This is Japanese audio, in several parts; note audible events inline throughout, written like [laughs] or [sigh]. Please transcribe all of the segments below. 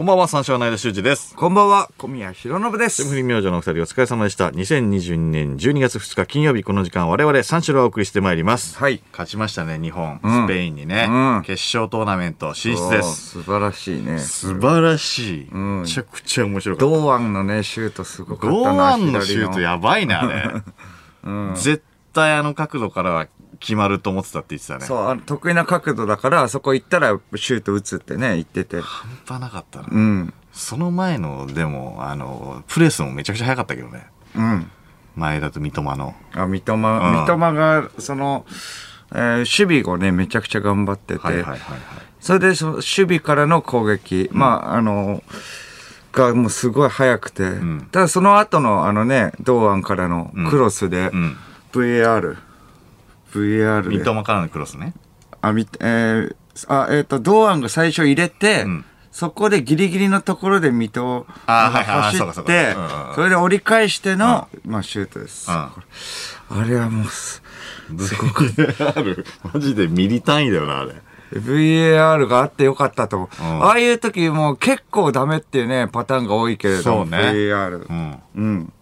こんばんは、三四郎の間修二です。こんばんは、小宮弘信です。霜降り明星のお二人お疲れ様でした。2022年12月2日金曜日この時間我々三四郎をお送りしてまいります。はい。勝ちましたね、日本。うんスペインにね、うん決勝トーナメント進出です。素晴らしいね。素晴らしい。んめちゃくちゃ面白かった。堂安のね、シュートすごかった堂な。安のシュート左やばいね、あれ。[laughs] 絶対あの角度からは決まると思ってたって言ってたね。そう、あの得意な角度だから、あそこ行ったらシュート打つってね、言ってて。半端なかったな。うん。その前の、でも、あの、プレスもめちゃくちゃ速かったけどね。うん。前田と三笘の。あ、三笘、三笘が、その、えー守備をね、めちゃくちゃ頑張ってて、はいはいはいはい。それでその守備からの攻撃、まあ、あの、がもうすごい速くて、んただその後のあのね、堂安からのクロスで、うん。VAR、VAR で、三笘からのクロスね。あ、み、えーあ、えっ、と、堂安が最初入れて、んそこでギリギリのところで水戸があはいはいはい走ってうんうんうん、それで折り返しての、まあ、シュートです。うんあれはもうす、すごくある。マジでミリ単位だよな、あれ。VAR があってよかったと思う。んああいう時もう結構ダメっていうね、パターンが多いけれども、そうね VAR う。ん。うん。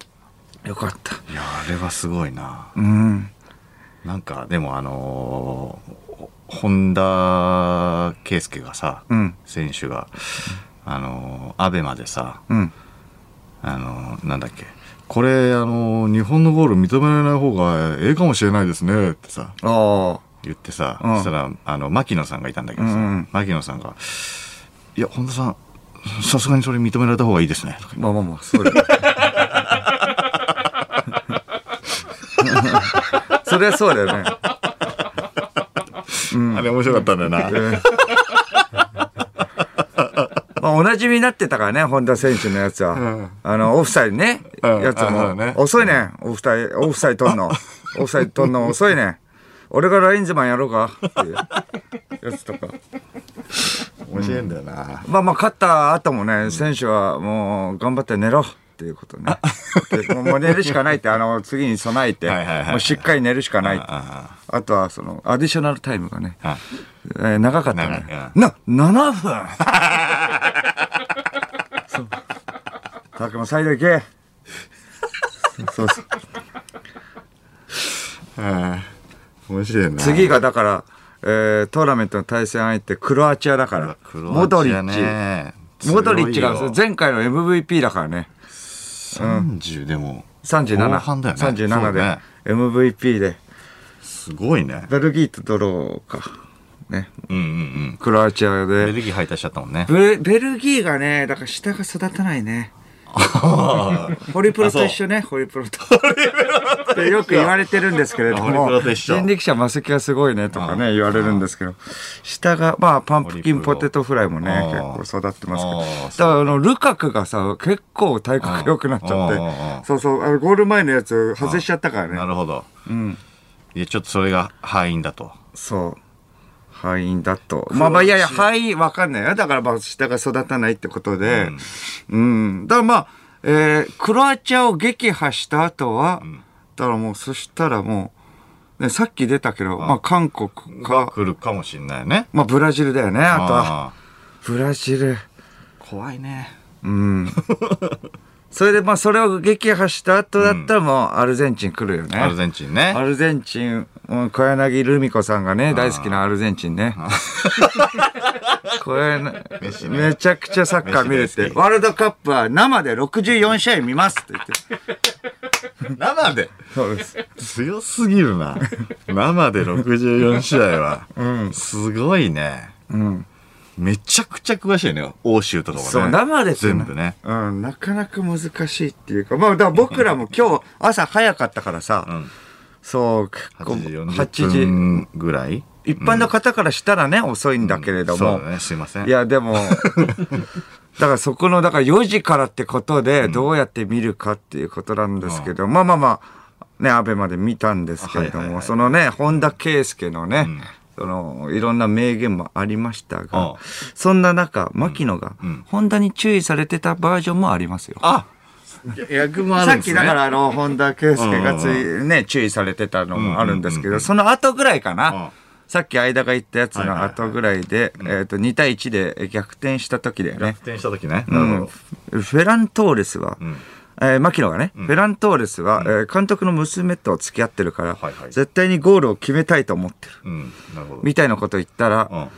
よかった。いや、あれはすごいな。うん。なんか、でもあのー、本田圭佑がさ、うん。選手が、あのー、アベマでさ、うん。あのー、なんだっけ、これ、あのー、日本のゴール認められない方がええかもしれないですね、ってさ、ああ。言ってさ、うんそしたら、あの、牧野さんがいたんだけどさ、うんうん牧野さんが、いや、本田さん、さすがにそれ認められた方がいいですね、とかまあまあまあ、それ。そりゃそうだよね。あれ面白かったんだよな。まあ、おなじみになってたからね、本田選手のやつは。んあの、オフサイドね、うんやつあも、ね遅いねん、オフサイド、オフサイド取んの。オフサイド取んの遅いねん。俺がラインズマンやろうかっていうやつとか。面白いんだよな。まあまあ、勝った後もね、選手はもう頑張って寝ろっていうことね。でもう寝るしかないって、あの、次に備えて、もうしっかり寝るしかない。ああとは、その、アディショナルタイムがね、あえー長かったね。な、7分そう。たくもサイド行け。そうそう。面白いな。次がだから、えートーナメントの対戦相手、クロアチアだから。クロアチアモドリッねチ。モドリッチが前回の MVP だからね。30でも、37。後半だよね37で MVP で。すごいね。ベルギーとドローか。ね。うんうんうん。クロアチアで。ベルギー敗退しちゃったもんね。ベベルギーがね、だから下が育たないね。[laughs] ホリプロと一緒ね、ホリプロと。ってよく言われてるんですけれども、人力車マセキがすごいねとかね、言われるんですけど、下が、まあ、パンプキンポテトフライもね、結構育ってますけど。だから、あの、ルカクがさ、結構体格良くなっちゃあっーて、そうそう、あの、ゴール前のやつ外しちゃったからね。なるほど。うん。いや、ちょっとそれが敗因だと。そう。敗因だと。まあまあ、いやいや、敗因わかんないよ。だから、まあ、下が育たないってことで。うん。だからまあ、えー、クロアチアを撃破した後は、だからもう、そしたらもう、ね、さっき出たけど、まあ、韓国がか、来るかもしんないね。まあ、ブラジルだよね、あとは。あブラジル。ー怖いね。うん。[laughs] それで、まあ、それを撃破した後だったら、もう、アルゼンチン来るよね。アルゼンチンね。アルゼンチン、うん小柳ルミ子さんがね、大好きなアルゼンチンね。[laughs] これ、めちゃくちゃサッカー見れて、ワールドカップは生で64試合見ますって言って。[laughs] 生で？そうです。強すぎるな。生で64試合は。すごいね。うん。めちゃくちゃ詳しいね。欧州とかもね。そう、生でっていうの。全部ね。うん、なかなか難しいっていうか、まあ、だから僕らも今日朝早かったからさ、ん。そう、結構8 8時40時、分ぐらい？一般の方からしたらね、遅いんだけれども、そうだね。すいません。いや、でも、[laughs] だからそこの、だから4時からってことで、どうやって見るかっていうことなんですけど、まあまあまあ、ね、アベまで見たんですけれども、はいはいはいそのね、本田圭佑のね、その、いろんな名言もありましたあがあ、そんな中、牧野がん、本田に注意されてたバージョンもありますよ。あ [laughs] 役もあさっるんですね。きだからあの、本田圭佑がつうい、ね、注意されてたのもあるんですけど、その後ぐらいかな。さっき間が言ったやつの後ぐらいで、えっと、2対1で逆転した時だよね逆。転した時ね。うんど。フェラントーレスは、えー牧野がね、フェラントーレスは、えー監督の娘と付き合ってるから、はいはい絶対にゴールを決めたいと思ってる。うん。なるほど。みたいなこと言ったら、うん。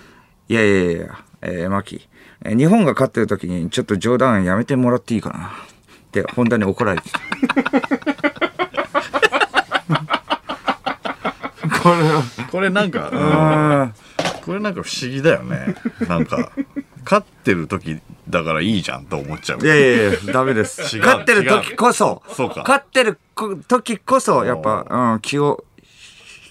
いやいやいや、えー、マキ、えー日本が勝ってる時にちょっと冗談やめてもらっていいかな。って、本田に怒られてた。これは、これなんか、うーんこれなんか不思議だよね。なんか、勝ってる時だからいいじゃんと思っちゃう。いやいやいや、ダメです。[laughs] 違う勝ってる時こそ、そうか勝ってるこ時こそ、やっぱ、うん、気を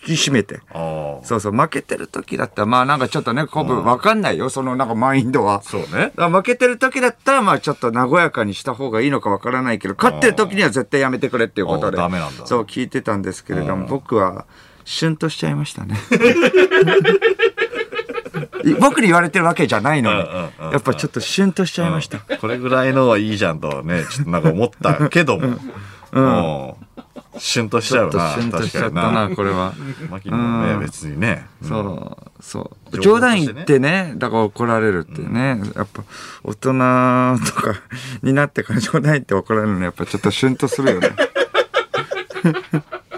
引き締めて。ああ。そうそう、負けてる時だったら、まあなんかちょっとね、こぶわかんないよ、そのなんかマインドは。そうね。だから負けてる時だったら、まあちょっと和やかにした方がいいのかわからないけど、勝ってる時には絶対やめてくれっていうことで。あーダメなんだそう聞いてたんですけれども、僕は、シュンとしちゃいましたね。[laughs] い僕に言われてるわけじゃないのに、やっぱちょっとシュンとしちゃいました。これぐらいのはいいじゃんとはね、ちょっとなんか思ったけども。うん。シュンとしちゃうな。シュンとしちゃったな、にこれは。牧野もね、うん別にね。そう、そう。情冗談言ってね、だから怒られるってね、やっぱ大人とかになってから冗談言って怒られるのやっぱちょっとシュンとするよね。[laughs]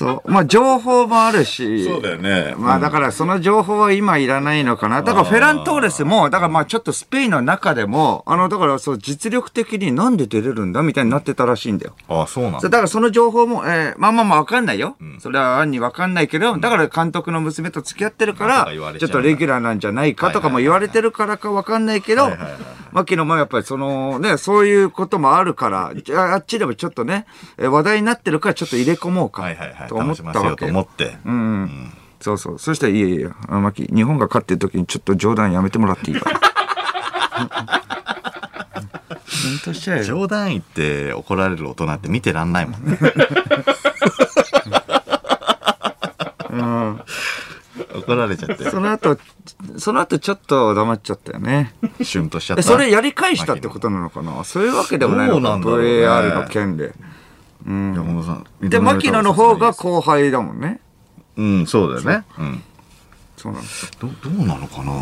そう。まあ情報もあるし。そうだよね。まあだからその情報は今いらないのかな。だからフェラントーレスも、だからまあちょっとスペインの中でも、あのだからそう実力的になんで出れるんだみたいになってたらしいんだよ。ああ、そうなんだ。だからその情報も、えーまあまあまあわかんないよ。それは案にわかんないけど、だから監督の娘と付き合ってるからちょっとレギュラーなんじゃないかとかも言われてるからかわかんないけど牧野もやっぱりそのね、そういうこともあるから、じゃああっちでもちょっとね、えー話題になってるからちょっと入れ込もうかはいはいはい。と思ったわけよ。うん。うん。そうそう。そしたら、いやいやいや、あ牧、日本が勝ってる時にちょっと冗談やめてもらっていいか？な。冗談言って怒られる大人って見てらん。ないもん。ね。うん。怒られちゃって。その後、その後ちょっと黙っちゃったよね。シュンとしちゃった。えそれやり返したってことなのかなそういうわけでもないのか VAR の件で。うん。山本さん。で、牧野の方が後輩だもんね。うん、そうだよね。うん。そうなんです。ど、どうなのかな？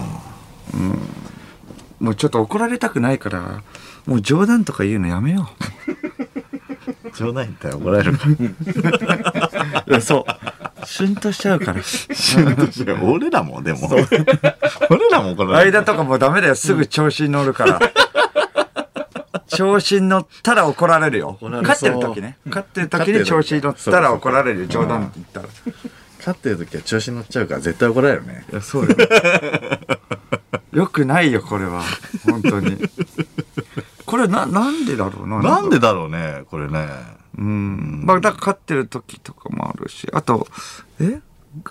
もうちょっと怒られたくないから、もう冗談とか言うのやめよ [laughs] 冗談言ったら怒られるかう。いや、そう。シュンとしちゃうから。ら。俺らも、でも。[laughs] 俺らも怒られる。間とかもうダメだよ。すぐ調子に乗るから。調子に乗ったら怒られるよ。勝ってる時ね。勝ってる時に調子に乗ったら怒られるよ。冗談って言ったら。勝ってる時は調子に乗っちゃうから絶対怒られるね。いや、そうよ。[laughs] よくないよ、これは。本当に。これな、なんでだろうな。なんでだろうね、これね。うん。まあ、だから勝ってる時とかもあるし。あと、え？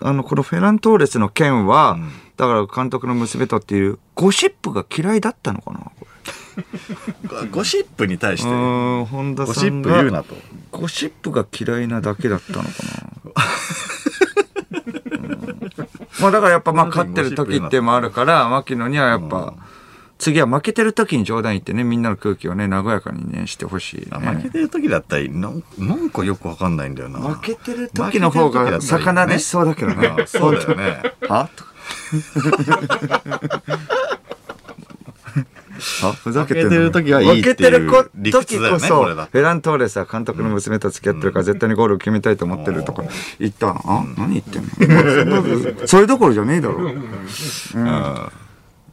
あの、このフェラントーレスの件は、んだから監督の娘とっていう、ゴシップが嫌いだったのかなこゴシップに対しれ。て、ゴシ。ップ言うなと。ゴシップが嫌いなだけだったのかな。うんまあだからやっぱまあ勝ってる時ってもあるから、牧野にはやっぱ、次は負けてる時に冗談言ってね、みんなの空気をね、和やかにね、してほしい、あね。負けてる時だったらなん、なんかよくわかんないんだよな。負けてる時の方が魚でしそうだけどね。あ [laughs] そうだよね。[laughs] は？とか。[laughs] あふざけてる時はいいっていう負けてるこ理屈時だよこそ、ねこれだフェラントーレスは監督の娘と付き合ってるから絶対にゴールを決めたいと思ってるとか言ったの？あ何言ってんの？[laughs] そんなそれどころじゃねえだろ。うん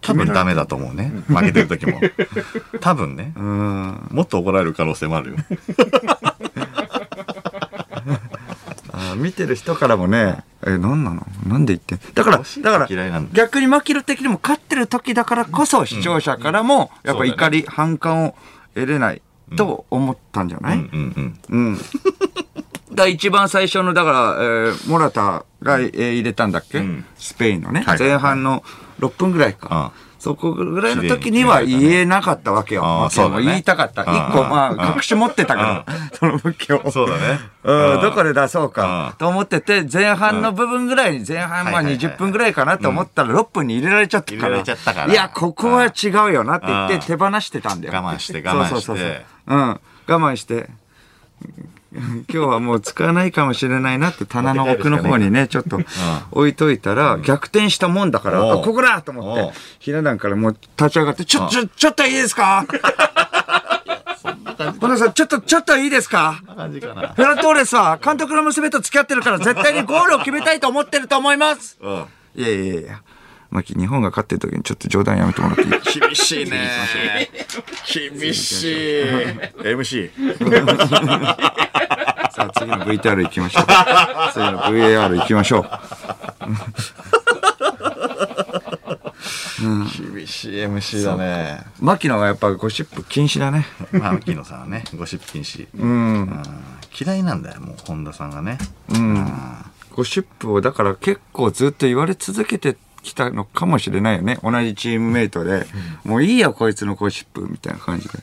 多分ダメだと思うね。負けてる時も。[laughs] 多分ね。うん。もっと怒られる可能性もあるよ。[laughs] あ見てる人からもね、え、何なの？なんで言ってん？だから、だから逆にマキル的にも勝ってる時だからこそ視聴者からも、やっぱ怒り、反感を得れないと思ったんじゃない、うんうんうん。[laughs] だ一番最初の、だから、えーモラタが、えー入れたんだっけ、うん。スペインのね、はい。前半の6分ぐらいか。あそこぐらいの時には言えなかったわけよ。そうだね言いたかった。一個、まああ、隠し持ってたから、その武器を。そうだね。[laughs] うん、どこでで出そうかと思ってて、前半の部分ぐらいに、前半まあはいはいはい20分ぐらいかなと思ったら6分に入れられちゃったから。入れられちゃったからいや、ここは違うよなって言ってうん手放してたんだよ。我慢して我慢してそうそうそう。うん。我慢して。[laughs] 今日はもう使わないかもしれないなって棚の奥の方にね、ちょっと置いといたら、逆転したもんだから、あ、ここだと思って、ひな壇からもう立ち上がって、ちょ、ちょ、ちょっといいですか？小田さん、ちょっと、ちょっといいですか？フェラントーレスは監督の娘と付き合ってるから絶対にゴールを決めたいと思ってると思います。うん。いやいやいやいや。マキ、日本が勝ってる時にちょっと冗談やめてもらっていい？[laughs] 厳しいね。厳しい。MC。さあ次の VTR 行きましょう。次の VAR 行きましょう。厳しい [laughs] MC [laughs] だね。マキのはやっぱゴシップ禁止だね。まあ、牧野さんはね、ゴシップ禁止。うん。嫌いなんだよ、もう、本田さんがね。うん。ゴシップをだから結構ずっと言われ続けてきたのかもしれないよね。同じチームメイトで、もういいやこいつのゴシップみたいな感じで。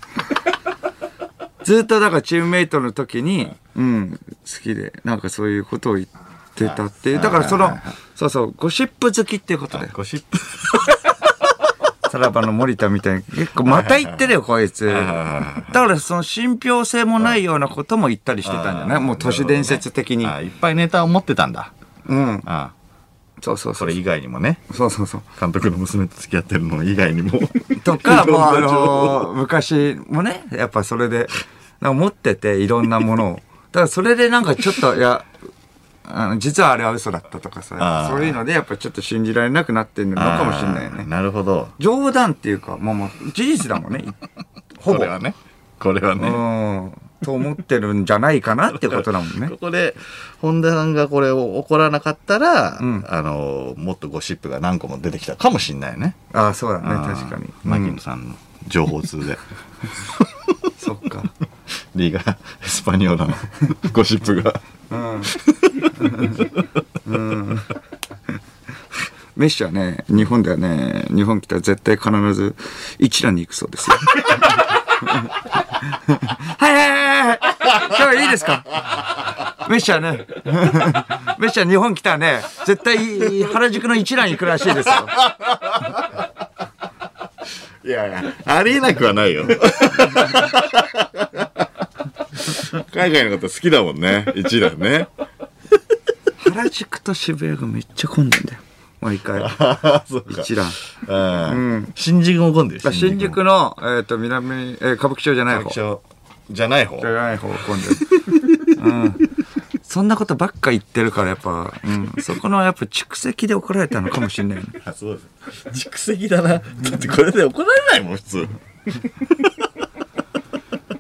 ずっとだからチームメイトの時に、うん、好きで、なんかそういうことを言ってたっていう。だからその、そうそう、ゴシップ好きっていうことで。ゴシップ。[laughs] さらばの森田みたいに、結構また言ってるよ、こいつ。だからその信憑性もないようなことも言ったりしてたんじゃない？もう都市伝説的に。あいっぱいネタを持ってたんだ。うん。あそうそうそう。それ以外にもね。そうそうそう。監督の娘と付き合ってるの以外にも。とか、[laughs] もうあの、昔もね、やっぱそれで、なんか持ってて、いろんなものを。だからそれでなんかちょっと、いや、あの実はあれは嘘だったとかあさ、ーそういうのでやっぱちょっと信じられなくなってるのかもしれないよね。なるほど。冗談っていうか、もうもう事実だもんね。[laughs] ほぼ。これはね。これはうね。ん。と思ってるんじゃないかなってことだもんね [laughs] こ。こで、本田さんがこれを怒らなかったら、んあの、もっとゴシップが何個も出てきたかもしんないね。ああ、そうだね、確かに。牧うん野さんの情報通で。[laughs] そっか。リーガ・エスパニョーラの [laughs] ゴシップが。メッシはね、日本ではね、日本来たら絶対必ず一覧に行くそうですよ。はいはいはいはい今日いいですか？メッシはね、メッシは日本来たらね、絶対原宿の一覧に行くらしいですよ。いやいや、ありえなくはないよ。海外のこと好きだもんね。一覧ね。原宿と渋谷がめっちゃ混んでんだよ。毎回。一覧。うん。新宿も混んでる新宿の、えっ、と、南、えー歌舞伎町じゃない方。歌舞伎町じゃない方じ。ゃない方混んでる。うん。そんなことばっか言ってるから、やっぱ、うん。そこの、やっぱ蓄積で怒られたのかもしれないね。[laughs] あ、そうです。蓄積だな。だってこれで怒られないもん、普通。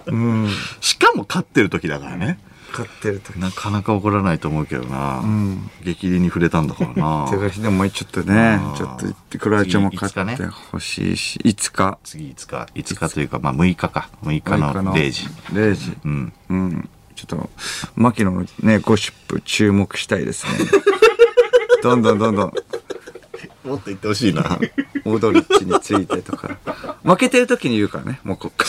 うん。しかも勝ってる時だからね。勝ってる時。なかなか怒らないと思うけどな。ん激励に触れたんだからな。[laughs] 手書きでもちょっとねちょっと言って、クロアチアも勝ってほしいし、いつか。次5日、5日というか、まあ6日か。6日の0時。0時。うん。うん。ちょっと、牧野のね、ゴシップ注目したいですね。[laughs] どんどんどんどん。もっと言ってほしいな。オードリッチについてとか。負けてる時に言うからね、もうこっか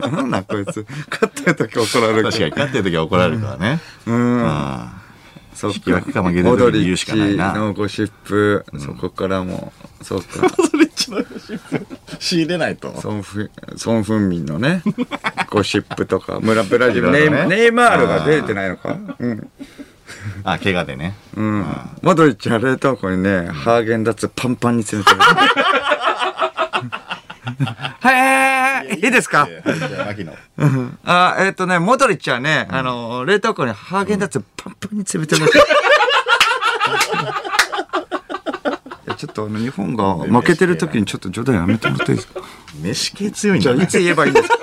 ら。なんなんこいつ。勝ってる時怒られる確かに、勝ってる時は怒られるからね。うん。うん。そっ引きか負けてる時に言うしかないなオードリッチのゴシップ、そこからも、そうか。それっちの仕入れないと。ソンフソン・フンミンのね、[laughs] ゴシップとか、村ブラジル、ネイマールが出てないのかうん。[laughs] あ、怪我でね。うん。モドリッチは冷凍庫にね、ハーゲンダッツパンパンに詰めてる。[laughs] はい、いいですかあ、えっ、とね、モドリッチはね、あの、冷凍庫にハーゲンダッツパンパンに詰めてる。いやちょっとあの日本が負けてる時にちょっと冗談やめてもらっていいですか飯系強いんじゃいつ言えばいいんですか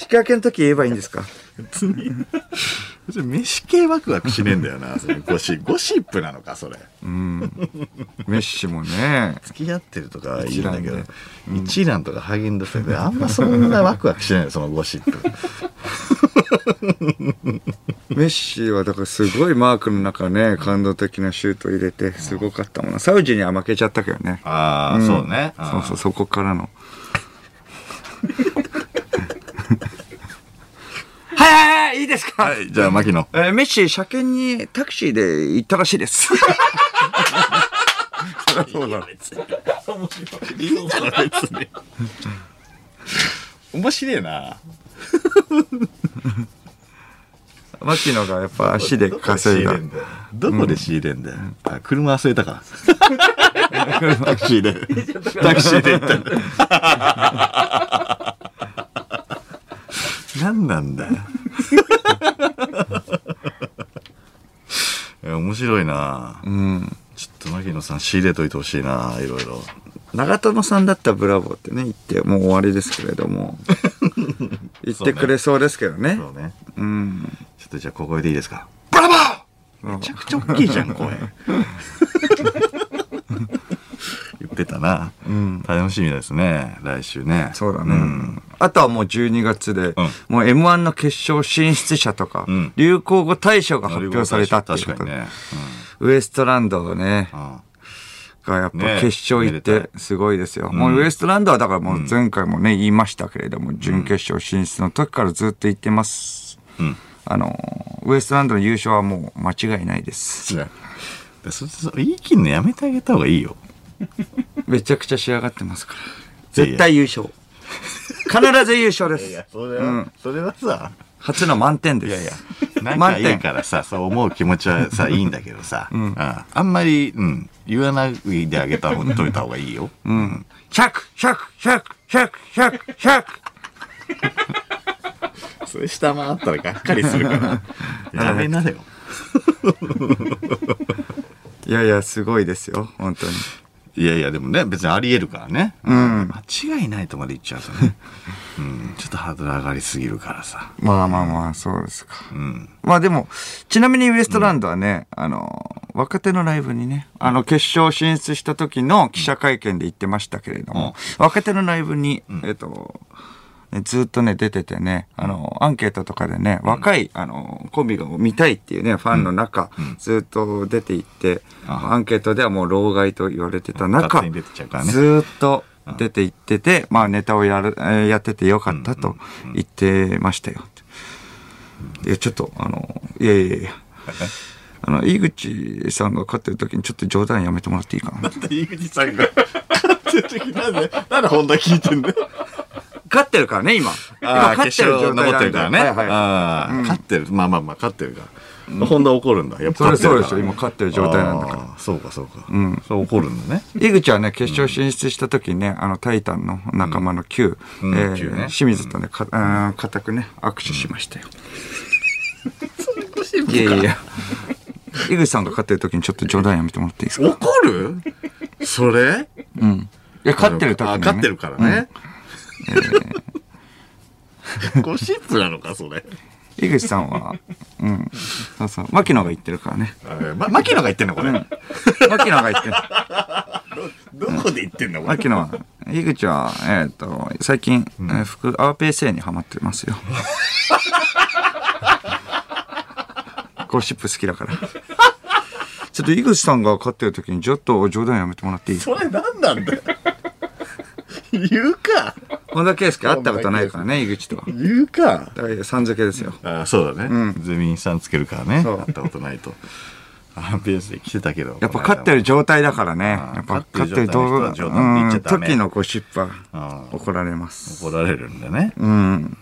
引き分けの時言えばいいんですか飯系ワクワクしねえんだよな。[laughs] それゴシゴシップなのか、それ。うん。メッシもね、付き合ってるとかはいいんだけど一蘭とかハーゲンダッツであんまそんなワクワクしないよ、そのゴシップ。メッシはだからすごいマークの中ね、感動的なシュート入れて、すごかったもんな。サウジには負けちゃったけどね。ああ、んそうね。そうそう、そこからの。はいはいはい、いいですか、はい、じゃあ、牧野。えーメッシ、車検にタクシーで行ったらしいです。そうだ。別に。いいんじゃない別に。面白いな。牧野がやっぱ足で稼いだ。どこで仕入れんだよ。あ、車忘れたから。タクシーで。[laughs] タクシーで行ったなんだ [laughs] 面白いなうん。ちょっと牧野さん仕入れといてほしいないろいろ。長友さんだったらブラボーってね、言ってもう終わりですけれども。[laughs] 言ってくれそうですけどね。そうね。うん。ちょっとじゃあ小声でいいですか？ブラボーめちゃくちゃ大きいじゃん、声。[laughs] 言ってたな。うん。楽しみですね、来週ね。そうだね。んあとはもう12月で、もう M1 の決勝進出者とか、うん流行語大賞が発表されたっていうことで。ウエストランドね、うんうんがやっぱね決勝行ってすごいですよ。もうウエストランドはだからもう前回もね、言いましたけれども、準決勝進出の時からずっと言ってます。うんあの、ウエストランドの優勝はもう間違いないです。そそ言い切るのやめてあげた方がいいよ。めちゃくちゃ仕上がってますから。絶対優勝。必ず優勝です。それはそれはさ、初の満点です。いやいや、仲いい満点からさ、そう思う気持ちはさ、いいんだけどさ、うんあんまり、うん、言わないであげたほといた方がいいよ。うん。100、100、100、100、100、100。それ下回ったらがっかりするから。[laughs] やめなよ。いやいや、すごいですよ。本当に。いやいや、でもね、別にあり得るからね。ん間違いないとまで言っちゃうとね。[laughs] うん、ちょっとハードル上がりすぎるからさ。まあまあまあ、そうですか。うん。まあでも、ちなみにウエストランドはね、あの、若手のライブにね、あの、決勝進出した時の記者会見で言ってましたけれども、若手のライブに、えっと、ねずっとね、出ててね、あの、アンケートとかでね、若い、あの、コンビが見たいっていうね、ファンの中、ずっと出ていって、あアンケートではもう老害と言われてた中ずっと出ていってて、まあネタをやる、えーやっててよかったと言ってましたよ。いや、ちょっと、あの、いやいやいや。あの、井口さんが勝ってる時にちょっと冗談やめてもらっていいかな？だって井口さんが、勝ってる時なんで、なんで本田聞いてんだよ。勝ってるからね、今。今勝ってる状態なん勝ってる。まあまあまあ、勝ってるから。本田怒るんだ。やっぱそうでしょ今勝ってる状態なんだからそうかそうか。うん。それ怒るんだね。井口はね、決勝進出した時にね、あの、タイタンの仲間の Q、うんえ清水とね、か、固くね、握手しましたよ。いやいや。井口さんが勝ってる時にちょっと冗談やめてもらっていいですか？怒る？それ？うん。いや、勝ってる時に、勝ってるからね。ゴシップなのか、それ。井口さんは、うん。そうそう。牧野が言ってるからね。ま、牧野が言ってんのこれ。牧野が言ってる。[laughs] どこで言ってんのこれ？牧野は、井口は、えっ、と、最近、えー服、アーペーセーにハマってますよ。[laughs] ゴシップ好きだから。ちょっと井口さんが勝ってる時にちょっと冗談やめてもらっていい？それ何なんだよ。[laughs] 言うか。本田圭佑会ったことないからね、井口とは。言うか。だからさん付けですよ。あそうだね。ゼミンさんつけるからね。そう会ったことないと。あペースで来てたけど。やっぱ勝ってる状態だからね。やっぱ勝ってる勝ってる動画、状態の人は冗談って言っちゃダメ時のゴシップはあ怒られます。怒られるんだね。うん。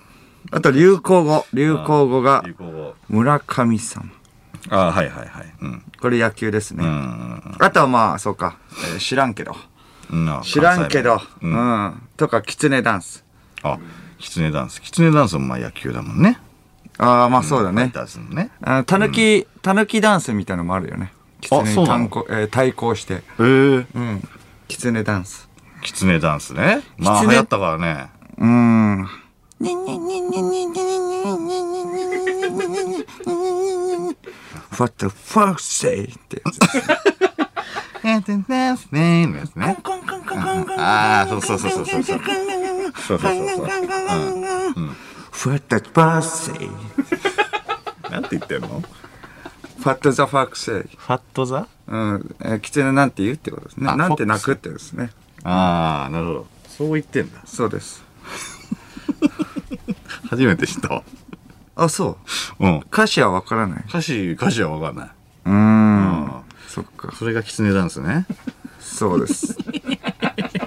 あと流行語。流行語が流行語村上さん。あはいはいはい。うん。これ野球ですね。うん。あとはまあ、そうか、えー知らんけど。うん知らんけど。関西う弁ん。とか、キツネダンス。あ、キツネダンス。キツネダンスもまあ野球だもんね。ああ、まあそうだね。ね。あたぬき、たぬきダンスみたいなのもあるよね。キツネにえー対抗して。へえ。うん。キツネダンス。キツネダンスね。まあ流行ったからね。うーん。What the fuck say? ってやつです。ダンスねのやつね。ああ、そうそうそうそうそう。そうそうそうそう。What the fuck say? なんて言ってんの What the fuck say? ファットザうん。えー、キツネなんて言うってことですね。なんて泣くってですね。ああ、なるほど。そう言ってんだ。そうです。初めて知ったわ。あ、そう。うん。歌詞はわからない。歌詞、歌詞はわかんない。うーん。そっか。それがキツネダンスね。そうです。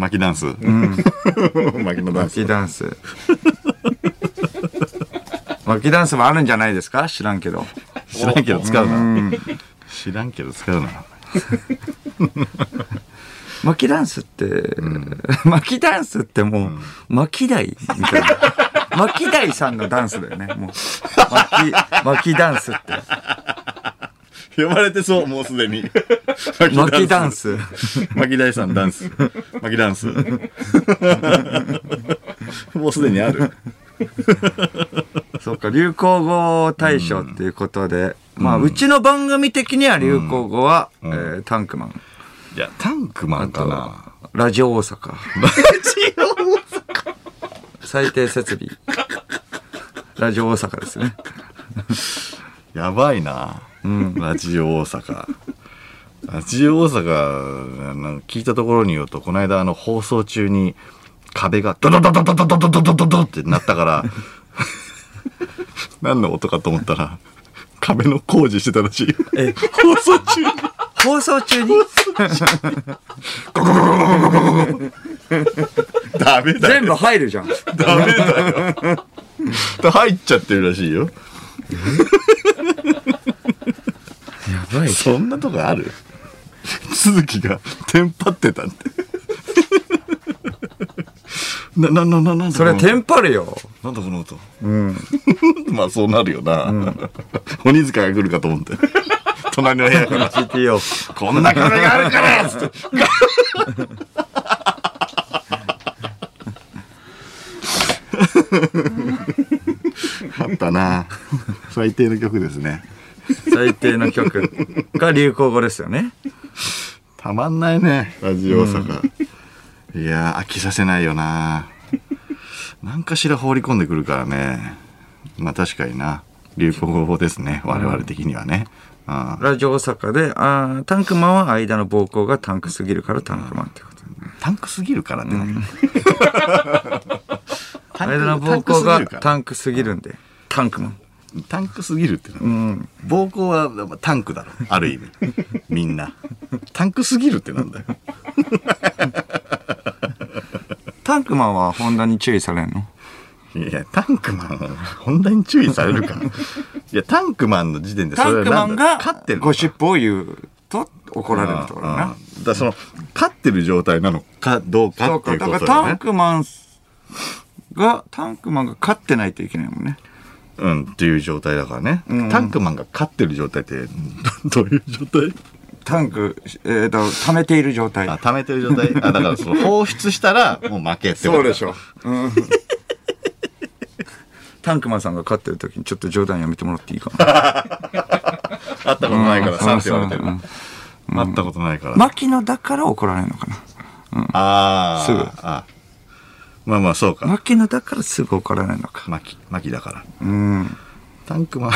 マキダンス。マキのダンス。マキダンスマキダンスもあるんじゃないですか？知らんけど知らんけど使うな。知らんけど使うな。マキ [laughs] ダンスって、マキダンスってもう、マキダイみたいな。マキダイさんのダンスだよね。もう、マキ、マキダンスって。呼ばれてそう、もうすでに。マキダン。ス。[laughs] マキダイさんダンス。マキダンス。[laughs] もうすでにある。そうか、流行語大賞っていうことで、まあ、うちの番組的には流行語は、えータンクマン。いや、タンクマンかな。[laughs] ラジオ大阪。最低設備。ラジオ大阪ですね。やばいな。ラジオ大阪。ラジオ大阪、あの聞いたところによると、この間あの放送中に壁がドドドドドドドドドドドドってなったから、[laughs] 何の音かと思ったら、壁の工事してたらしいよ。え、放送中に？放送中に？[laughs] ダメだよ。全部入るじゃん。やダメだよ。入っちゃってるらしいよ。[laughs] ばい。そんなとこある？[laughs] 鈴木がテンパってたって。[laughs] な、な、な、な、なんそれテンパるよ。なんだこの音？うん。まあそうなるよな。鬼塚が来るかと思って。隣の部屋から。GTO。こんな壁があるからつって。あったな最低の曲ですね。最低の曲が流行語ですよね。たまんないね、ラジオ大阪。いやー、飽きさせないよな何かしら放り込んでくるからね。まあ確かにな。流行語ですね。我々的にはね。うんラジオ大阪で、あータンクマンは間の膀胱がタンクすぎるからタンクマンってこと。タンクすぎるからって何、タンク間の膀胱がタンクすぎるんで、タンクマン。タンクすぎるってのうん。膀胱はまあタンクだろ。[laughs] ある意味。みんな。タンクすぎるってなんだよ。タンクマンはホンダに注意されんの？いや、タンクマンは、ホンダに注意されるか。[laughs] いや、タンクマンの時点でそタンれはなんクマンがだ勝ってるゴシップを言うと怒られるってことだな。だその、勝ってる状態なのかどうかっていうことだよね。クマンが、タンクマンが勝ってないといけないもんね。うん、っていう状態だからね。うんタンクマンが勝ってる状態って、どどういう状態？タンク、えっ、と、溜めている状態。あ、溜めてる状態？あ、だからその放出したら、もう負けってこと？だょ。うん。[laughs] タンクマンさんが勝ってる時にちょっと冗談やめてもらっていいかな？[laughs] 会ったことないから、さんって言われてる。うん会ったことないから。牧野だから怒られるのかな。ああ。すぐあまあまあ、そうか。牧野だからすぐ怒られるのか。マキ、マキだから。うん。タンクマン。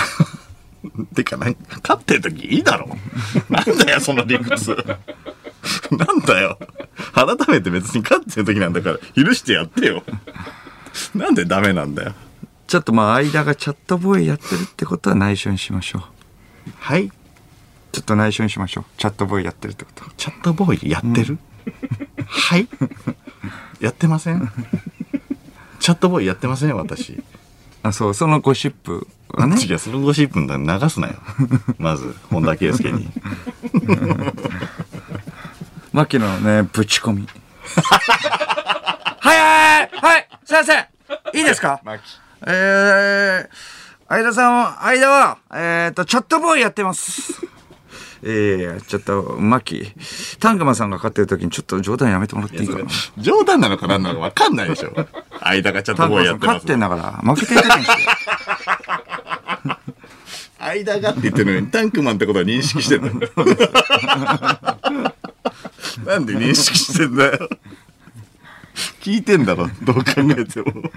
[laughs] てか、なんか、勝ってる時いいだろ。[laughs] なんだよ、その理屈。[laughs] なんだよ。改めて別に勝ってる時なんだから、許してやってよ。なんでダメなんだよ。ちょっとまあ間がチャットボーイやってるってことは内緒にしましょう。はい。ちょっと内緒にしましょう。チャットボーイやってるってこと。チャットボーイやってる、はい。やってません？チャットボーイやってません私。あ、そう、そのゴシップはね。違う、そのゴシップだ流すなよ。まず、本田圭佑に。[laughs] 牧野のね、ぶち込み。[laughs] はいはいはい先生いいですか？[laughs] マキ。えー、相田さんは、相田は、えーと、チャットボーイやってます。えー、ちょっと、マキ、タンクマンさんが勝ってる時にちょっと冗談やめてもらっていいかな？冗談なのか何なのか分かんないでしょ。[laughs] 間がチャットタンクマンさんボーイやってます勝って。んだから、負けてる時にして。間がって言ってるのに、タンクマンってことは認識してんの？[laughs] なんで認識してんだよ。聞いてんだろ、どう考えても。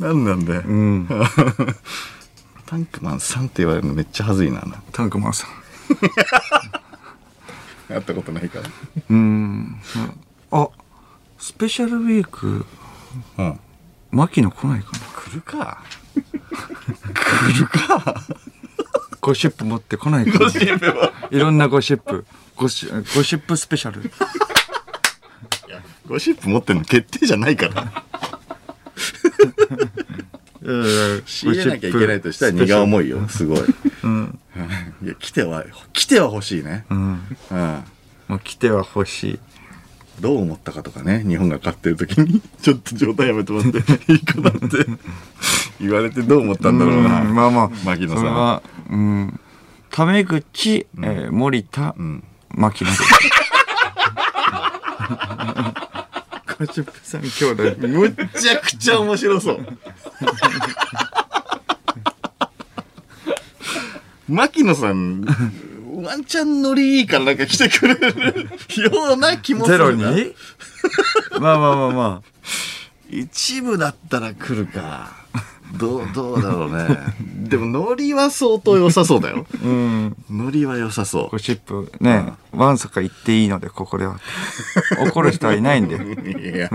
[laughs] なんなんだよ。うん。タンクマンさんって言われるのめっちゃ恥ずいな。タンクマンさん。[laughs] 会ったことないから。うん。あ、スペシャルウィーク、うん。牧野来ないかな来るか。ゴシップ持って来ないかなゴシップはいろんなゴシップ。ゴシゴシップスペシャル。やゴシップ持ってんの決定じゃないから。仕入れなきゃいけないとしたら荷が重いよ、すごい。うん。[laughs] いや、来ては、来ては欲しいね。うん。うん。もう来ては欲しい。どう思ったかとかね、日本が勝ってる時に、[laughs] ちょっと状態やめてもらって [laughs] いいかなって言われてどう思ったんだろうな。んまあまあ。牧野さんそれは、うん。タメ口、えー森田、うん。牧野で。ゴシップ三兄弟。むっちゃくちゃ面白そう。牧野さん、ワンチャンノリいいからなんか来てくれるような気もすゼロるな。に？[laughs] まあまあまあま一部だったら来るか。どう、どうだろうね。[laughs] でもノリは相当良さそうだよ。あ。うん。ノリは良さそゴシップね、わんさか言っていいので、ここでは。怒る人はいないんで。う。いや、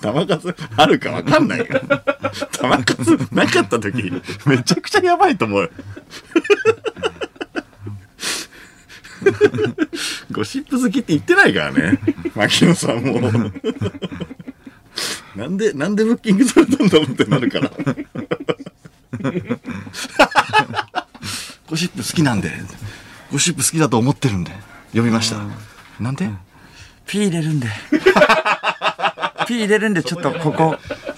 玉数あるかわかんないから。玉数なかった時、めちゃくちゃやばいと思うよ。[laughs] ゴシップ好きって言ってないからね。牧野さんも。なんで、なんでブッキングされたんだろうってなるから。ゴシップ好きなんで、ゴシップ好きだと思ってるんで、呼びました。なんで？ピー入れるんで。[laughs] ピー入れるんで、ちょっとここ、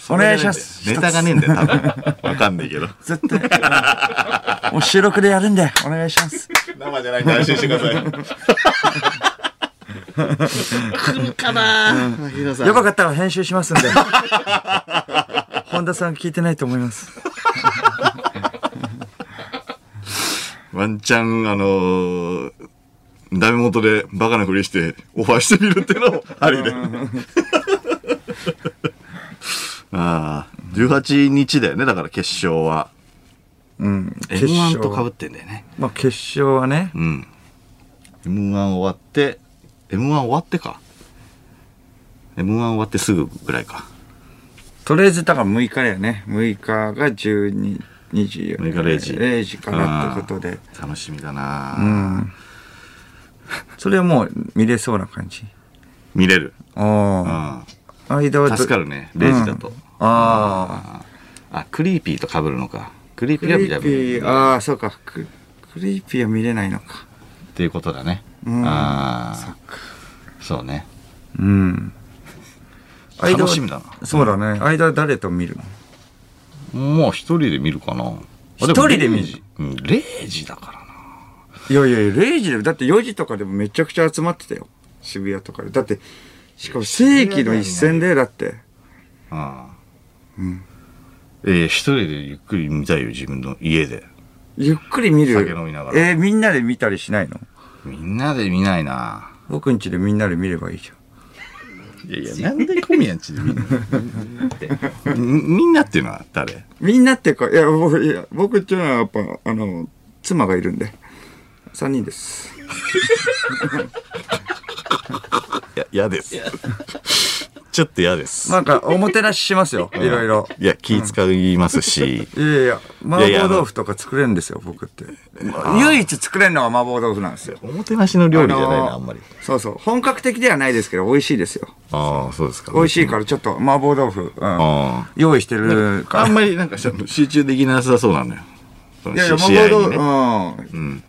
お願いします。ネタがねえんだよ、多分。わかんないけど。絶対。もう収録でやるんで、お願いします。生じゃないんで安心してください。来るかな牧野さんやばかったら編集しますんで。[laughs] 本田さん聞いてないと思います。ワンチャン、あのー、ダメ元でバカなふりしてオファーしてみるっていうのもありで。ああ、18日だよね、だから決勝は。うん。M1 と被ってんだよね。まあ決勝はね、うん。M1 終わって、M1 終わってか。M1 終わってすぐぐらいか。とりあえずだから6日だよね。6日が12、20 6日0時0時からってことで。楽しみだな、うん。それはもう見れそうな感じ？見れる。あうん。あ。相田はど助かるね、0時だと。うんあああ、 Creepy と被るのか。 Creepy が見ればリーピー、ああ、そうか。ク Creepy は見れないのか。っていうことだね。うんああ。そうね。うん。楽しみだな。そうだね。相田は誰と見るの？もう一人で見るかな。あ一人で見る？0時うん、0時だからな。いやいやいや、0時で、だって4時とかでもめちゃくちゃ集まってたよ。渋谷とかで。だって、しかも世紀の一戦で、だって。ああ。うん。ええ一人でゆっくり見たいよ、自分の家で。ゆっくり見る。酒飲みながらえーみんなで見たりしないの？みんなで見ないな。僕ん家でみんなで見ればいいじゃん。いやいや、なんで小宮んちで見るの？みみんなっていうのは誰？みんなっていうか、いや、僕、いや僕っていうのはやっぱ、あの、妻がいるんで。3人 [laughs] です。いや、嫌です。ちょっと嫌です。なんか、おもてなししますよ。いろいろ。いや、気使いますし、いやいや、麻婆豆腐とか作れるんですよ、僕って。唯一作れるのは麻婆豆腐なんですよ。おもてなしの料理じゃないな、あんまり。そうそう。本格的ではないですけど、美味しいですよ。ああ、そうですか。美味しいから、ちょっと麻婆豆腐、用意してるから。あんまりなんかちょっと集中できなさそうなのよ。いやいや、し麻婆豆腐。うん。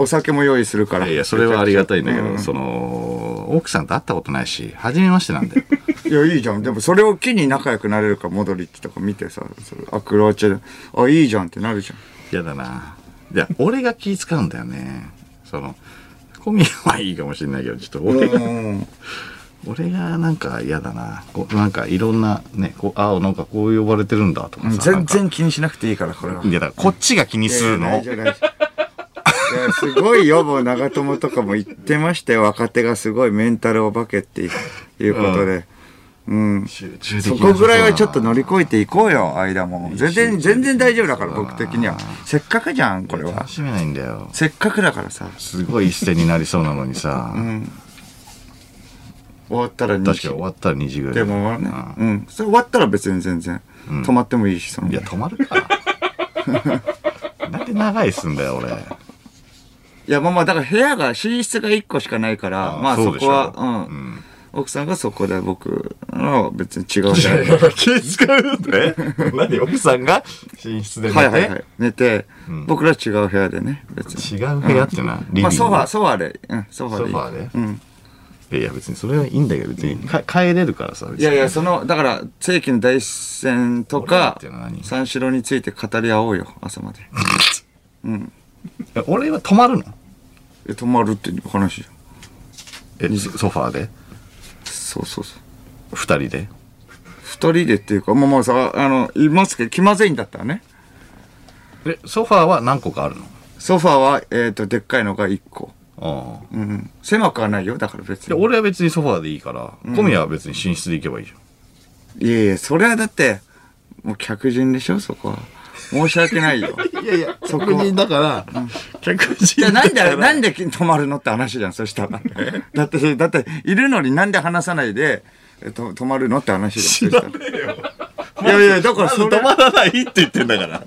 お酒も用意するから。いやいや、それはありがたいんだけど、うんその、奥さんと会ったことないし、初めましてなんだよ。[laughs] いや、いいじゃん。でも、それを機に仲良くなれるか、モドリッチとか見てさ、それアクローチェで、あ、いいじゃんってなるじゃん。嫌だな。いや、俺が気使うんだよね。その、小宮はいいかもしれないけど、ちょっと俺が、うん俺がなんか嫌だな。こうなんかいろんなね、こう、ああ、なんかこう呼ばれてるんだとかさ。全然気にしなくていいから、これは。いや、だからこっちが気にするのすごいよ、もう長友とかも言ってましたよ。若手がすごいメンタルお化けっていうことで。うん。そこぐらいはちょっと乗り越えていこうよ、間も。全然、全然大丈夫だから、僕的には。せっかくじゃん、これは楽。しめないんだよ。せっかくだからさ。すごい一戦になりそうなのにさ、終わったら2確かに時終わったら2時ぐらい。でもねう、うん。それ終わったら別に全然、止まってもいいし、そのんいや、止まるか。[laughs] なんで長いっすんだよ、俺。いや、まあまあ、だから部屋が、寝室が1個しかないから、まあそこは、うん。奥さんがそこで僕の別に違う部屋で。気使うって？[laughs] 何？奥さんが寝室で寝て、はいはいはい。寝て、僕ら違う部屋でね、別に。違う部屋ってな、リビング。まあソファー、ソファーで、うん、ソファーで。ソファーで？うん。いや別にそれはいいんだけど、別にか帰れるからさ。いやいや、その、だから、世紀の大戦とか三四郎について語り合おうよ、朝まで。[laughs] 俺は泊まるの？え、泊まるって話じゃん。え、ソファーで？そうそうそう。二人で？二人でっていうか、まあまあさ、あの、いますけど、気まずいんだったらね。え、ソファーは何個かあるの？ソファーは、えっ、と、でっかいのが一個。ああ。うん。狭くはないよ、だから別で、に。俺は別にソファーでいいから、小宮は別に寝室で行けばいいじゃん。いやいや、それはだって、もう客人でしょ、そこは。申し訳ないよ。いやいや、そこに、だから、客人じゃあなんで、[laughs] なんでで泊まるのって話じゃん、そしたら。だって、だって、いるのになんで話さないで、えっと、泊まるのって話じゃん。そしたらいやいや、だからそれ止、まらないって言ってんだから。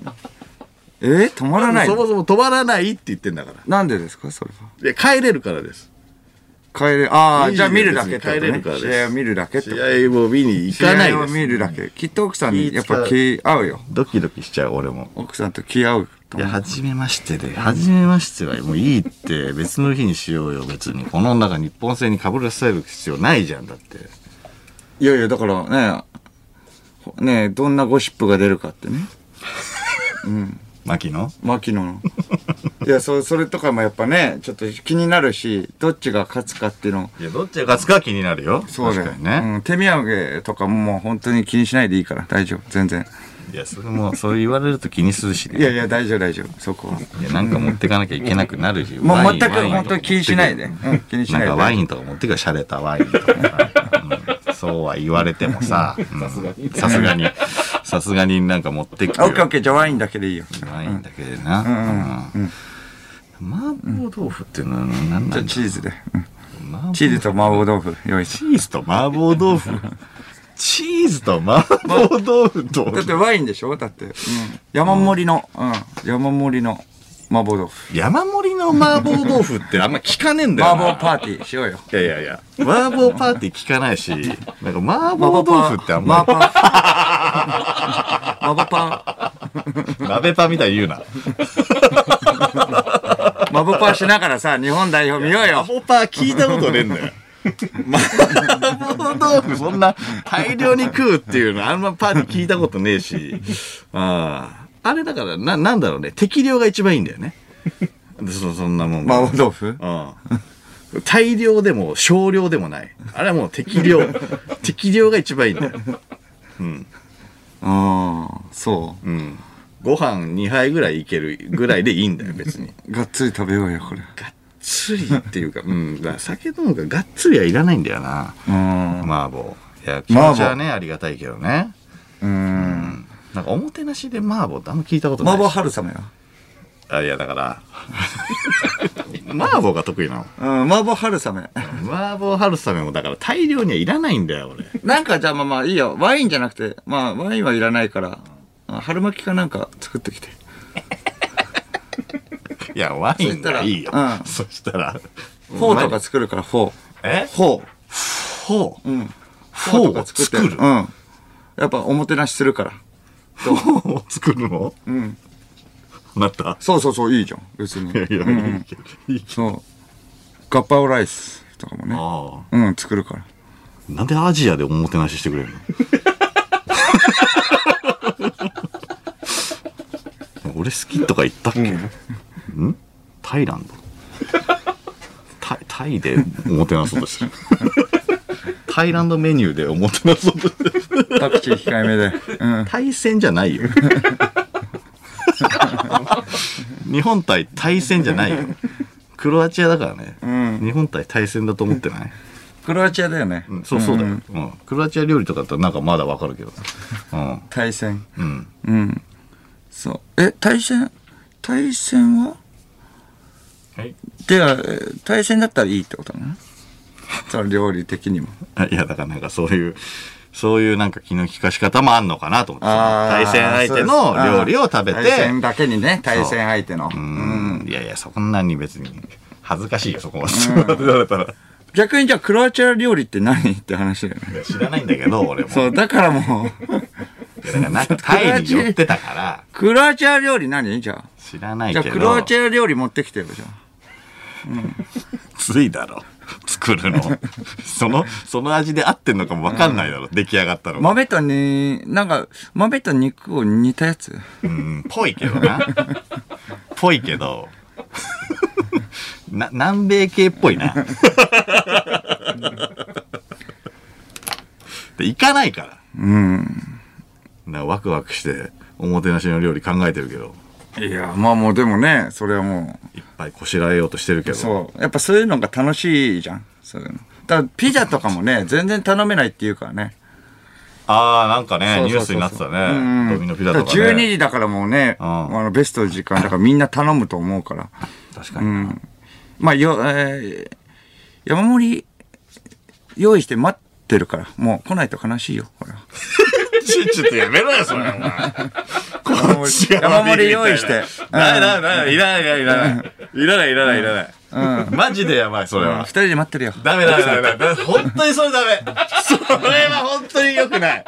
え？ー泊まらないそもそも止まらないって言ってんだから。なんでですか、それは？で、帰れるからです。帰れ、ああ、じゃあ見るだけってこと別に帰れるね。試合を見るだけってこと試合も見に行かない試合を。見るだけ。きっと奥さんにやっぱ気合うよ。ドキドキしちゃう、俺も。奥さんと気合うといや。初めましてで、初めましてはもういいって、別の日にしようよ、別に。この中日本戦に被らせる必要ないじゃん、だって。いやいや、だからね、ほねどんなゴシップが出るかってね。[laughs] 牧野？牧野の。いや、そ、[laughs] それとかもやっぱね、ちょっと気になるし、どっちが勝つかっていうの。いや、どっちが勝つかは気になるよ。そうだよ。確かにね。うん。手土産とかももう本当に気にしないでいいから、大丈夫。全然。いや、それも、そう言われると気にするしね。いやいや、大丈夫、大丈夫。そこは。いや、なんか持ってかなきゃいけなくなるし。もう全くワインワイン本当に気にしないで。うん、気にしないで。なんかワインとか持ってくる洒落たワインとかさ、うんそうは言われてもさ、さすがに、さすがに、さすがになんか持ってきてあオッケーオッケー、じゃあワインだけでいいよ。ワインだけでな。うん麻婆豆腐っていうのは何なんじゃあだチーズで。チーズと麻婆豆腐用意しチーズと麻婆豆腐？チーズと麻婆豆腐と、だってワインでしょ？だって。うん。山盛りの、うん。山盛りの麻婆豆腐。山盛りの麻婆豆腐ってあんま聞かねえんだよ麻な。婆パーティーしようよ。いやいやいや、麻婆パーティー聞かないし、なんか麻婆豆腐ってあんま麻婆パン。麻婆パり、[laughs] 鍋パンみたいに言うな。ン。麻婆パンしながらさ、日本代表見よう麻よ。婆パー聞いたことねえんだよ。麻婆豆腐そんな大量に食うっていうのあんまパーティー聞いたことねえし。ああ。あれだから、な、なんだろうね。適量が一番いいんだよね。そそんなもん。麻婆豆腐？うん。大量でも少量でもない。あれはもう適量。適量が一番いいんだよ。ああ、そうん。ご飯2杯ぐらいいけるぐらいでいいんだよ、別に。う。がっつり食べようよ、これ。がっつりっていうか、うん。だから酒飲むからがっつりはいらないんだよな。うん。麻婆。いや、気持ちはね、ありがたいけどね。うん。なんかおもてなしで麻婆ってあんま聞いたことない麻し。婆春雨はあ、いや、だから、[laughs] 麻婆が得意なの。うん、麻婆春雨。麻婆春雨もだから大量にはいらないんだよ、俺。なんかじゃあまあまあいいよ。ワインじゃなくて、まあワインはいらないから、あ春巻きかなんか作ってきて。[laughs] いや、ワインがいいよ。うんそしたら。フォーとか作るから、フォー。え？フォー。フォー？うん。フォーをとか作って作る？うん。やっぱおもてなしするから。[laughs] フォーを作るの？うん。なった？そうそうそう、いいじゃん。別に。いやいや、うんいいけど。いいけそう。ガッパオライスとかもね。うん、作るから。あ。なんでアジアでおもてなししてくれるの？俺好きとか言ったっけ、ん。タイランド？タイタイでおもてなそうとしてる。タイランドメニューでおもてなそうとしてる。パクチー控えめで。うん。対戦じゃないよ。日本対対戦じゃないよ。クロアチアだからね、うん。日本対対戦だと思ってない？クロアチアだよね。うんそうそうだよ、うん。クロアチア料理とかだったらなんかまだわかるけど。うん。対戦。うん。うん。そう。え、対戦対戦は？はい。では、えー対戦だったらいいってことなの？[laughs] その料理的にも。あいやだからなんかそういうそういうなんか気の利かし方もあんのかなと思って。対戦相手の料理を食べて。対戦だけにね、対戦相手の。うん。いやいやそんなに別に恥ずかしいよそこ。まで言われたら。逆にじゃあクロアチア料理って何？って話だよね。知らないんだけど俺も。そう、だからもう、だからなんかタイに寄ってたから。クロアチア料理何？じゃあ。知らないじゃけどあクロアチア料理持ってきてよ、じゃあ。ついだろ。作るの。そのその味で合ってんのかも分かんないだろ、出来上がったのが。豆とに、なんか、豆と肉を煮たやつ？うんぽいけどな。ぽいけど。[laughs] な南米系っぽいな。[laughs] で行かないから。うん。なワクワクしておもてなしの料理考えてるけどいや、まあもうでもね、それはもいっぱいこしらえようとしてるけう、どそう。やっぱそういうのが楽しいじゃん。そういうの。だピザとかもね、全然頼めないっていうからね。ああなんかねニュースになってたね、うんドミノピザとかだら12ね時だからもうね、うんあのベストの時間だからみんな頼むと思うから。確かにな、まあ、よ、えー山盛り用意して待ってるから、もう来ないと悲しいよ、これは。[laughs] ちょっとやめろよそれお前。山盛り山盛り用意して。な。いないないいらないいらない。いらないいらないいらない。マジでやばいそれは。二人で待ってるよ。ダメダメダメダメ。本当にそれダメ。それは本当に良くない。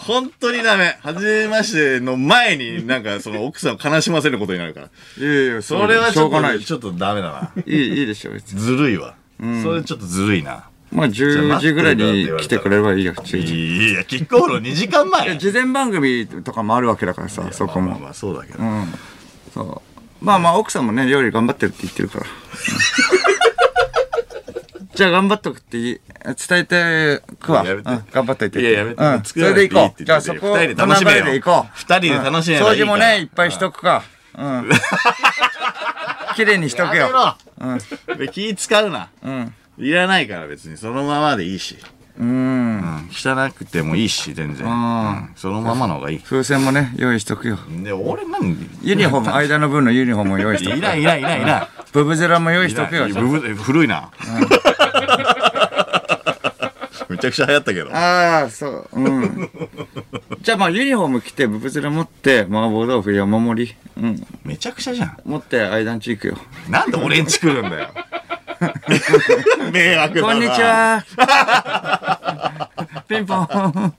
本当にダメ。初めましての前になんかその奥さんを悲しませることになるから。いやいや、それはしちょっょうがない。とちょっとダメだな。いい、いいでしょ、別に。ずるいわそれちょっとずるいなまあ、10時ぐらいに来てくれればいいよ、10時。いやキックオフの2時間前事前番組とかもあるわけだからさ、そこも。まあまあまあそうだけどうん。そう。まあまあ、奥さんもね、料理頑張ってるって言ってるから。[laughs] じゃあ頑張っとくって伝えてくわ。やめてうん頑張っといて。いややめてうん。それで行こう。って言ってじゃあそこ、二人で楽しめ。二人で楽しめ掃除もね、いっぱいしとくか。うん。[laughs] 綺麗にしとくよ。やめろで気使うなうん。いらないから別にそのままでいいしうん。うん汚くてもいいし全然うんそのままの方がいい風船もね、用意しとくよ。で俺なんユニフォーム、[laughs] 間の分のユニフォームを用意しとく。いらんいらんいらんいらんブブゼラも用意しとくよ。ブブ古いなめちゃくちゃ流行ったけどああ、そう。うん。じゃあまあユニフォーム着て、ブブゼラ持って、麻婆豆腐山盛り。うん。めちゃくちゃじゃん持って間んち行くよ。なんで俺んち来るんだよ [laughs] 迷惑こんにちは。[laughs] ピンポン。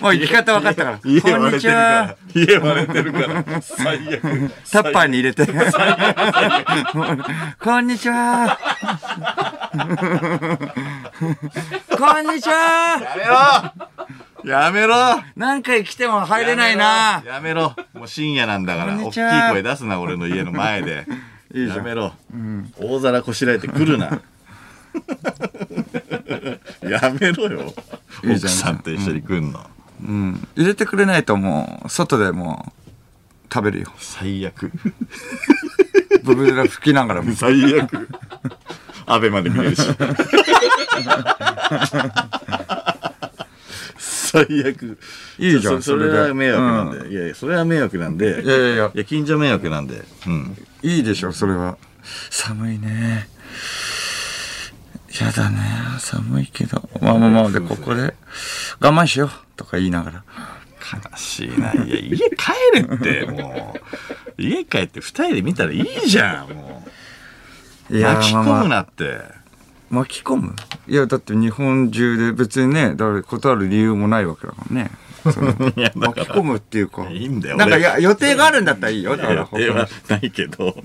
もう行き方分かったから。家こんにちはら。家割れてるから最悪タッパーに入れて。こんにちは。こんにちは。やめろやめろ何回来ても入れないな。やめろもう深夜なんだから大きい声出すな俺の家の前でいいじゃん。やめろ、大皿こしらえてくるな。[laughs] やめろよ。いいじゃん奥さんと一緒に来んの、うん。入れてくれないともう、外でもう、食べるよ。最悪。ブブゼラ吹きながらも。最悪。アベまで見れるし [laughs] 最悪。いいじゃんそそれは迷惑なんで、いやいやそれは迷惑なんで。いやいやいや。いや近所迷惑なんで。うん。いいでしょ、それは。寒いね。やだね。寒いけど。まあまあまあ、で、ここで我慢しよう。とか言いながら。悲しいな。いや家帰れってもう。家帰って二人で見たらいいじゃんもう。いや巻き込むなって巻き込む？いや、だって日本中で別にね、だ断る理由もないわけだからね。その [laughs] いやだから巻き込むっていうか。いいんだよなんか俺や予定があるんだったらいいよ。だから予定はないけど、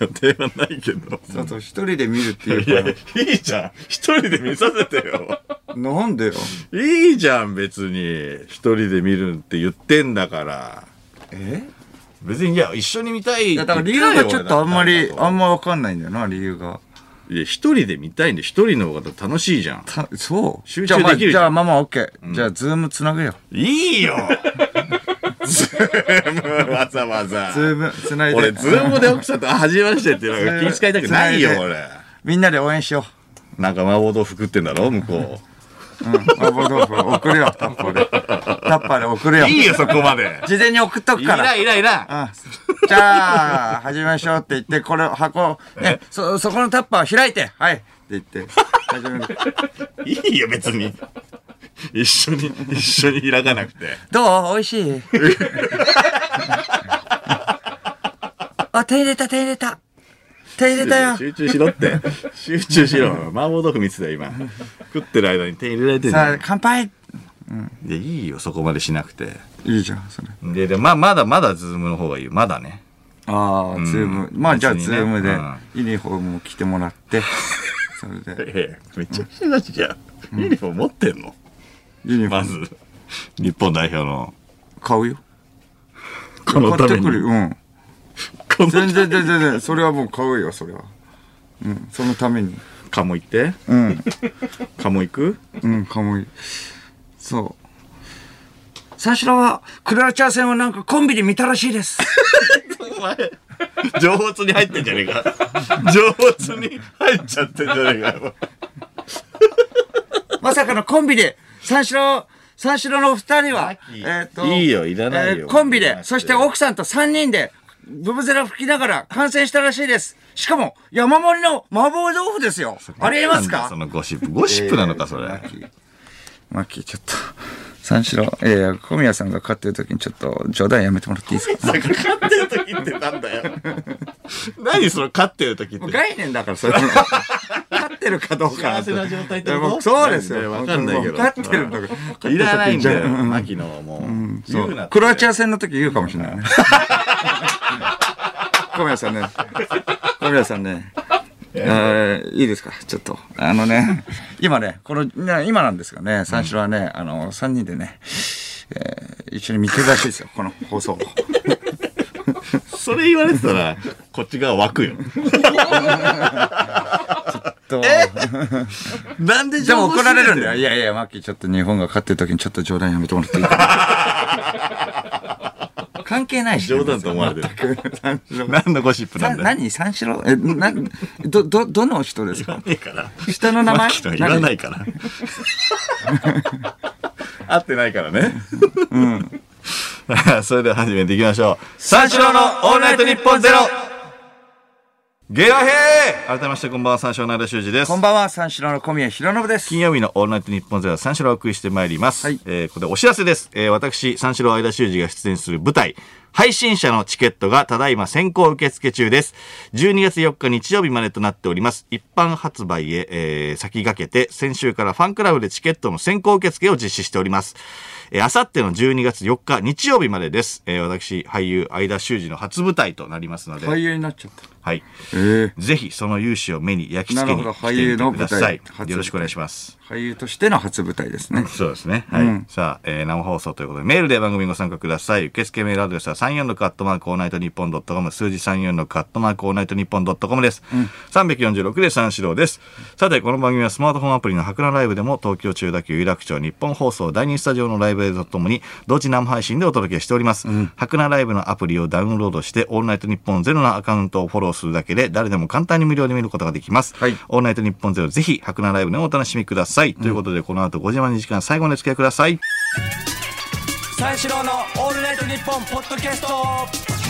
予定はないけどそうそう、一人で見るっていういやかいいじゃん一人で見させてよら。[laughs] なんでよ？いいじゃん別に一人で見るって言ってんだからえ？別にいや一緒に見たいいや、だから理由がちょっとあんまり、あんまわかんないんだよな、理由が。いや一人で見たいんで一人の方が楽しいじゃんたそう集中じゃあまあできるじゃんじゃあママオッケー。じゃあズームつなぐよ。いいよズームわざわざズームつないで。俺ズームで奥さんと「あはじめまして」っていうのが気遣いたくないよ俺みんなで応援しよう。なんか麻婆豆腐食ってんだろ向こうん。麻婆豆腐送るよ、タッパーで。タッパーで送るよう。。いいよ、そこまで。事前に送っとくいから。らんいらんいらん。うんじゃあ、始めましょうって言って、これ箱、ね、そ、そこのタッパーを開いて、はいって言って、始める。いいよ、別に。一緒に、一緒に開かなくて。どう？美味しい？あ、手入れた、手入れた。手入れたよ。集中しろって。集中しろ。麻婆豆腐見てたよ、今。食ってる間に手入れられてんじゃさあ、ん。乾杯いや、いいよ、そこまでしなくて。いいじゃん、それ。で、で、まあ、まだまだズームの方がいいよ。まだね。ああ、んズーム。まあ、じゃあ、別にねズームでうん、ユニフォームを着てもらって、[laughs] それで、ええ、めちゃくちゃだしじゃん。ユニフォーム持ってんの？ユニフォーまムず。日本代表の。買うよ。このため買ってくる。うん。この全然全然全然、それはもう買うよ、それは。うん、そのために。カモ行ってうん。カモ行く？うん、かもいい。そう。三四郎は、クロアチア戦はなんかコンビで見たらしいです。お前、上手に入ってんじゃねえか。[laughs] 上手に入っちゃってんじゃねえかよ。[laughs] まさかのコンビで、三四郎、三四郎の二人は、えっ、と、いいよいらないよえーコンビで、そして奥さんと三人で、ブブゼラ吹きながら観戦したらしいです。しかも、山盛りの麻婆豆腐ですよ。ありえますか？そのゴシップ。ゴシップなのか、それ。マッキー、マッキーちょっと、三四郎、いやいや、小宮さんが勝ってる時にちょっと冗談やめてもらっていいですか？勝ってる時ってなんだよ。[laughs] 何その勝ってる時って？概念だから、それ。勝ってるかどうか幸せな状態ってこと？そうですよ。わかんないけど。勝ってるんだから。いらないんだよ。うん牧野はもう。うなってうクロアチア戦の時言うかもしれないね。[laughs] 小宮さんね。小宮さんね。えーいいですか？ちょっと。あのね、今ね、この、ね今なんですがね、三四郎はね、あの、三人でね、えー一緒に見てるらしいですよ、この放送を。それ言われてたら、こっち側湧くよ。となんででも怒られるんだよ。いやいや、マッキーちょっと日本が勝ってる時にちょっと冗談やめてもらっていいかな関係ないしね、冗談と思われてる。三四郎何のゴシップなさんだよ。何？三四郎？え、な、ど、ど、どの人ですか？から。下の名前？言わないから。[laughs] 合ってないからね。うん。[laughs] それでは始めていきましょう。三四郎のオールナイトニッポンゼロゲラヘー改めましてこんばんは、三四郎の間修二です。こんばんは、三四郎の小宮弘信です。金曜日のオールナイトニッポンゼロは三四郎をお送りしてまいります。はいえーここでお知らせです。えー私、三四郎相田修二が出演する舞台、配信者のチケットがただいま先行受付中です。12月4日日曜日までとなっております。一般発売へ、えー先駆けて、先週からファンクラブでチケットの先行受付を実施しております。えー、あさっての12月4日日曜日までです。えー私、俳優相田周二の初舞台となりますので、俳優になっちゃった。はい。ええぜひその勇姿を目に焼き付けになるほど来てみてくださいよろしくお願いします。俳優としての初舞台ですね。[laughs] そうですね。はい。うんさあ、えー生放送ということで、メールで番組にご参加ください。受付メールアドレスは34アットマークオールナイトニッポンドットコム、数字34アットマークオールナイトニッポンドットコムです。346で三四郎です。さて、この番組はスマートフォンアプリの博覧ライブでも、東京中田区有楽町日本放送第2スタジオのライブ映像とともに、同時生配信でお届けしております。博覧ライブのアプリをダウンロードして、オールナイトニッポンゼロのアカウントをフォローするだけで、誰でも簡単に無料で見ることができます。はいオールナイトニッポンゼロ、ぜひ、博覧ライブでもお楽しみください。ということで、この後5時までの時間、最後までお付き合いください。三四郎のオールナイトニッポンポッドキャスト